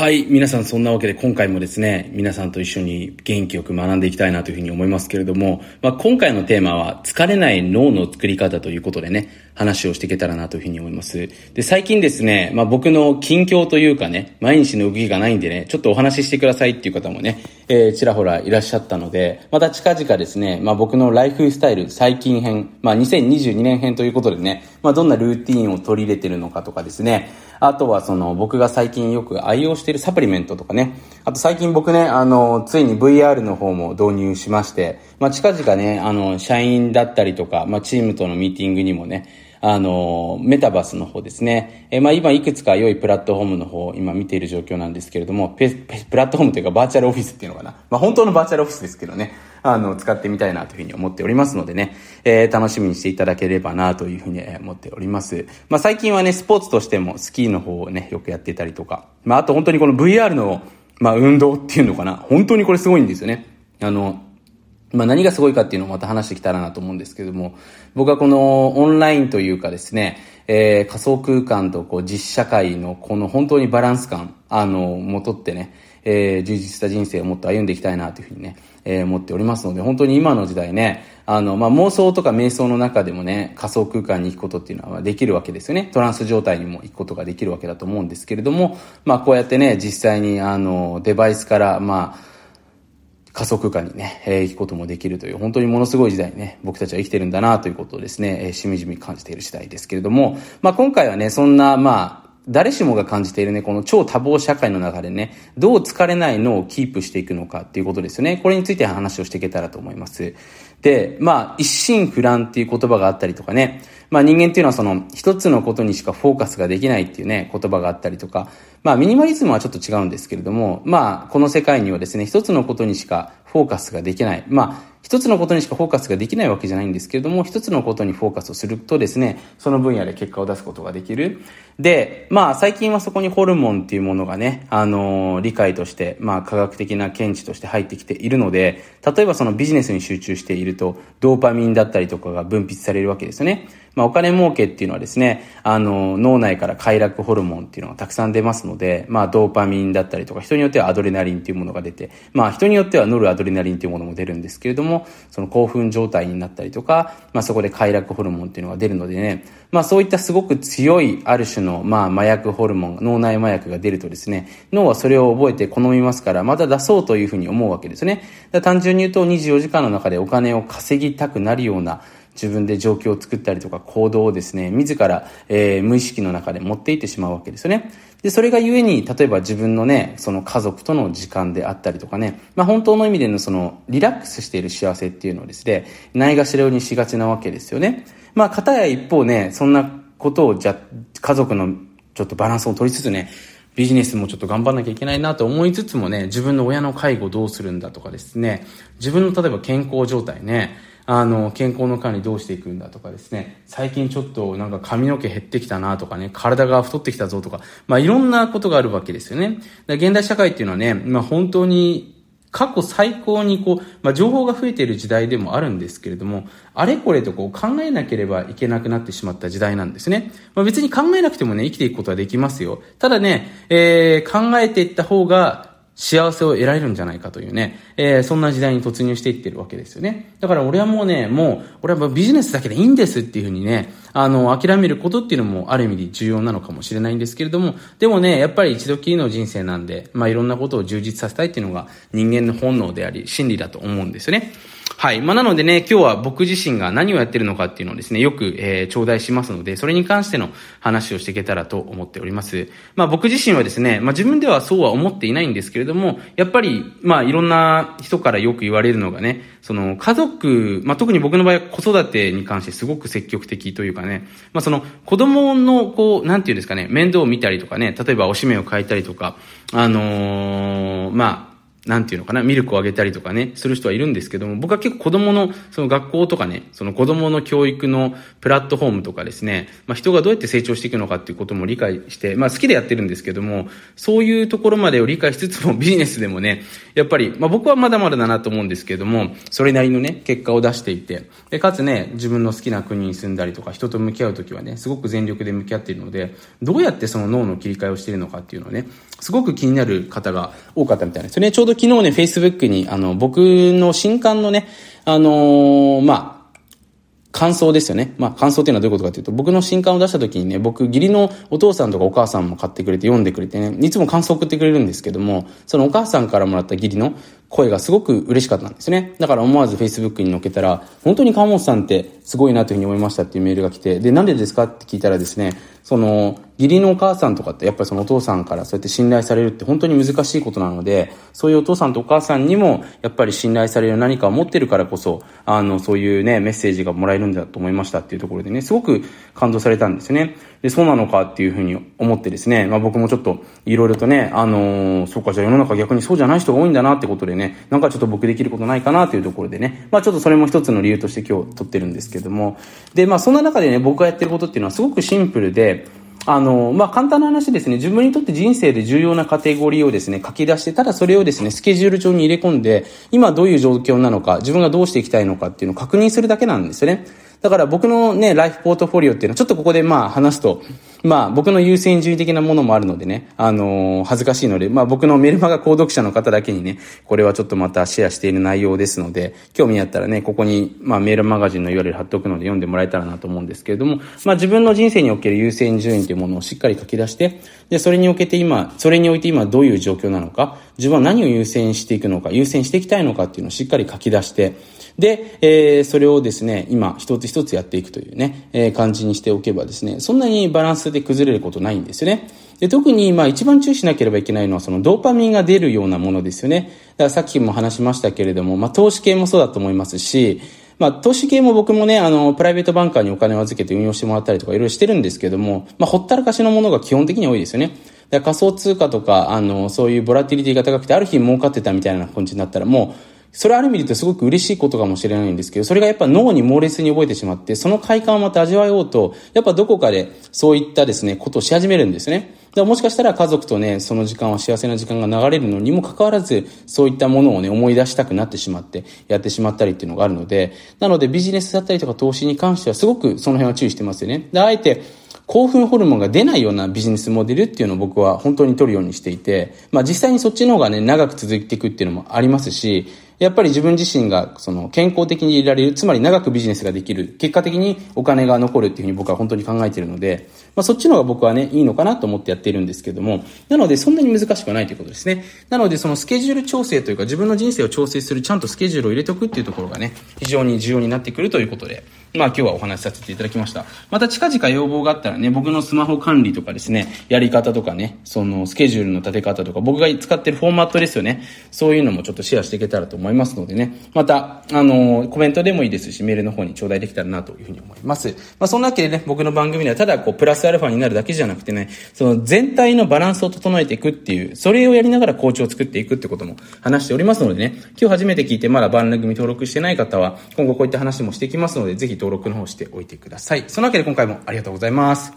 はい。皆さんそんなわけで今回もですね、皆さんと一緒に元気よく学んでいきたいなというふうに思いますけれども、まあ、今回のテーマは疲れない脳の作り方ということでね、話をしていけたらなというふうに思います。で、最近ですね、まあ、僕の近況というかね、毎日の動きがないんでね、ちょっとお話ししてくださいっていう方もね、えー、ちらほらいらっしゃったので、また近々ですね、まあ、僕のライフスタイル最近編、まあ、2022年編ということでね、まあ、どんなルーティンを取り入れてるのかとかですね、あとはその僕が最近よく愛用しているサプリメントとかね、あと最近僕ね、あの、ついに VR の方も導入しまして、まあ、近々ね、あの、社員だったりとか、まあ、チームとのミーティングにもね、あの、メタバースの方ですね。えまあ今いくつか良いプラットフォームの方を今見ている状況なんですけれども、プラットフォームというかバーチャルオフィスっていうのかな。まあ本当のバーチャルオフィスですけどね。あの、使ってみたいなというふうに思っておりますのでね、えー、楽しみにしていただければなというふうに思っております。まあ、最近はね、スポーツとしてもスキーの方をね、よくやってたりとか、まあ、あと本当にこの VR の、まあ、運動っていうのかな、本当にこれすごいんですよね。あの、まあ何がすごいかっていうのをまた話してきたらなと思うんですけども、僕はこのオンラインというかですね、えー、仮想空間とこう実社会のこの本当にバランス感、あの、もとってね、えー、充実した人生をもっと歩んでいきたいなというふうにね、えー、思っておりますので、本当に今の時代ね、あの、まあ、妄想とか瞑想の中でもね、仮想空間に行くことっていうのはできるわけですよね。トランス状態にも行くことができるわけだと思うんですけれども、まあ、こうやってね、実際にあの、デバイスから、まあ、仮想空間にね、えー、行くこともできるという、本当にものすごい時代にね、僕たちは生きてるんだなということをですね、えー、しみじみ感じている次第ですけれども、まあ、今回はね、そんな、まあ、誰しもが感じているね、この超多忙社会の中でね、どう疲れないのをキープしていくのかっていうことですよね。これについて話をしていけたらと思います。で、まあ、一心不乱っていう言葉があったりとかね、まあ人間っていうのはその一つのことにしかフォーカスができないっていうね、言葉があったりとか、まあミニマリズムはちょっと違うんですけれども、まあこの世界にはですね、一つのことにしかフォーカスができない。まあ一つのことにしかフォーカスができないわけじゃないんですけれども、一つのことにフォーカスをするとですね、その分野で結果を出すことができる。で、まあ最近はそこにホルモンっていうものがね、あのー、理解として、まあ科学的な見地として入ってきているので、例えばそのビジネスに集中していると、ドーパミンだったりとかが分泌されるわけですよね。まあ、お金儲けっていうのはですね、あの、脳内から快楽ホルモンっていうのがたくさん出ますので、まあ、ドーパミンだったりとか、人によってはアドレナリンっていうものが出て、まあ、人によってはノルアドレナリンっていうものも出るんですけれども、その興奮状態になったりとか、まあ、そこで快楽ホルモンっていうのが出るのでね、まあ、そういったすごく強いある種の、まあ、麻薬ホルモン、脳内麻薬が出るとですね、脳はそれを覚えて好みますから、また出そうというふうに思うわけですね。単純に言うと、24時間の中でお金を稼ぎたくなるような、自分で状況を作ったりとか行動をですね、自ら、えー、無意識の中で持っていってしまうわけですよね。で、それがゆえに、例えば自分のね、その家族との時間であったりとかね、まあ本当の意味でのそのリラックスしている幸せっていうのをですね、ないがしろにしがちなわけですよね。まあ片や一方ね、そんなことをじゃ、家族のちょっとバランスを取りつつね、ビジネスもちょっと頑張らなきゃいけないなと思いつつもね、自分の親の介護どうするんだとかですね、自分の例えば健康状態ね、あの、健康の管理どうしていくんだとかですね、最近ちょっとなんか髪の毛減ってきたなとかね、体が太ってきたぞとか、まあいろんなことがあるわけですよね。現代社会っていうのはね、まあ本当に過去最高にこう、まあ、情報が増えている時代でもあるんですけれども、あれこれとこう考えなければいけなくなってしまった時代なんですね。まあ、別に考えなくてもね、生きていくことはできますよ。ただね、えー、考えていった方が、幸せを得られるんじゃないかというね、えー、そんな時代に突入していってるわけですよね。だから俺はもうね、もう、俺はビジネスだけでいいんですっていうふうにね、あの、諦めることっていうのもある意味で重要なのかもしれないんですけれども、でもね、やっぱり一度きりの人生なんで、まあいろんなことを充実させたいっていうのが人間の本能であり、真理だと思うんですよね。はい。まあ、なのでね、今日は僕自身が何をやってるのかっていうのをですね、よく、えー、頂戴しますので、それに関しての話をしていけたらと思っております。まあ、僕自身はですね、まあ、自分ではそうは思っていないんですけれども、やっぱり、まあ、いろんな人からよく言われるのがね、その、家族、まあ、特に僕の場合は子育てに関してすごく積極的というかね、まあ、その、子供の、こう、なんていうんですかね、面倒を見たりとかね、例えばおしめを変えたりとか、あのー、まあ、なんていうのかな、ミルクをあげたりとかね、する人はいるんですけども、僕は結構子供の、その学校とかね、その子供の教育のプラットフォームとかですね、まあ人がどうやって成長していくのかっていうことも理解して、まあ好きでやってるんですけども、そういうところまでを理解しつつもビジネスでもね、やっぱり、まあ僕はまだまだだなと思うんですけども、それなりのね、結果を出していて、で、かつね、自分の好きな国に住んだりとか、人と向き合うときはね、すごく全力で向き合っているので、どうやってその脳の切り替えをしているのかっていうのをね、すごく気になる方が多かったみたいですね。ちょうど昨日ね、Facebook に、あの、僕の新刊のね、あのー、まあ、感想ですよね。まあ、感想っていうのはどういうことかというと、僕の新刊を出した時にね、僕、義理のお父さんとかお母さんも買ってくれて読んでくれてね、いつも感想送ってくれるんですけども、そのお母さんからもらった義理の声がすごく嬉しかったんですね。だから思わず Facebook に載っけたら、本当に川本さんってすごいなというふうに思いましたっていうメールが来て、で、なんでですかって聞いたらですね、その、義理のお母さんとかってやっぱりそのお父さんからそうやって信頼されるって本当に難しいことなので、そういうお父さんとお母さんにもやっぱり信頼される何かを持ってるからこそ、あの、そういうね、メッセージがもらえるんだと思いましたっていうところでね、すごく感動されたんですね。で、そうなのかっていうふうに思ってですね、まあ僕もちょっといろいろとね、あのー、そうか、じゃあ世の中逆にそうじゃない人が多いんだなってことでね、なんかちょっと僕できることないかなというところでね、まあちょっとそれも一つの理由として今日撮ってるんですけども、で、まあそんな中でね、僕がやってることっていうのはすごくシンプルで、あの、まあ、簡単な話ですね、自分にとって人生で重要なカテゴリーをですね、書き出して、ただそれをですね、スケジュール帳に入れ込んで、今どういう状況なのか、自分がどうしていきたいのかっていうのを確認するだけなんですよね。だから僕のね、ライフポートフォリオっていうのは、ちょっとここでまあ話すと、まあ僕の優先順位的なものもあるのでね、あのー、恥ずかしいので、まあ僕のメルマガ購読者の方だけにね、これはちょっとまたシェアしている内容ですので、興味あったらね、ここに、まあメールマガジンの URL 貼っておくので読んでもらえたらなと思うんですけれども、まあ自分の人生における優先順位というものをしっかり書き出して、で、それにおけて今、それにおいて今どういう状況なのか、自分は何を優先していくのか、優先していきたいのかっていうのをしっかり書き出して、で、えー、それをですね、今一つ一つやっていくというね、えー、感じにしておけばですね、そんなにバランスで崩れることないんですよね。で、特に、まあ一番注意しなければいけないのは、そのドーパミンが出るようなものですよね。だからさっきも話しましたけれども、まあ投資系もそうだと思いますし、まあ、投資系も僕もね、あの、プライベートバンカーにお金を預けて運用してもらったりとかいろいろしてるんですけども、まあ、ほったらかしのものが基本的に多いですよね。仮想通貨とか、あの、そういうボラティリティが高くて、ある日儲かってたみたいな感じになったら、もう、それある意味で言うとすごく嬉しいことかもしれないんですけど、それがやっぱ脳に猛烈に覚えてしまって、その快感をまた味わおうと、やっぱどこかでそういったですね、ことをし始めるんですね。だからもしかしたら家族とね、その時間は幸せな時間が流れるのにもかかわらず、そういったものをね、思い出したくなってしまって、やってしまったりっていうのがあるので、なのでビジネスだったりとか投資に関してはすごくその辺は注意してますよね。で、あえて、興奮ホルモンが出ないようなビジネスモデルっていうのを僕は本当に取るようにしていて、まあ実際にそっちの方がね、長く続いていくっていうのもありますし、やっぱり自分自身がその健康的にいられる、つまり長くビジネスができる、結果的にお金が残るっていうふうに僕は本当に考えているので、まあそっちの方が僕はね、いいのかなと思ってやっているんですけども、なのでそんなに難しくはないということですね。なのでそのスケジュール調整というか自分の人生を調整するちゃんとスケジュールを入れておくっていうところがね、非常に重要になってくるということで、まあ今日はお話しさせていただきました。また近々要望があったらね、僕のスマホ管理とかですね、やり方とかね、そのスケジュールの立て方とか、僕が使ってるフォーマットですよね。そういうのもちょっとシェアしていけたらと思いますのでね、また、あの、コメントでもいいですし、メールの方に頂戴できたらなというふうに思います。まあそんなわけでね、僕の番組ではただこう、プラスアルファになるだけじゃなくてね、その全体のバランスを整えていくっていう、それをやりながらコーチを作っていくってことも話しておりますのでね、今日初めて聞いてまだ番組登録してない方は、今後こういった話もしていきますので、ぜひ登録の方しておいてください。そのわけで今回もありがとうございます。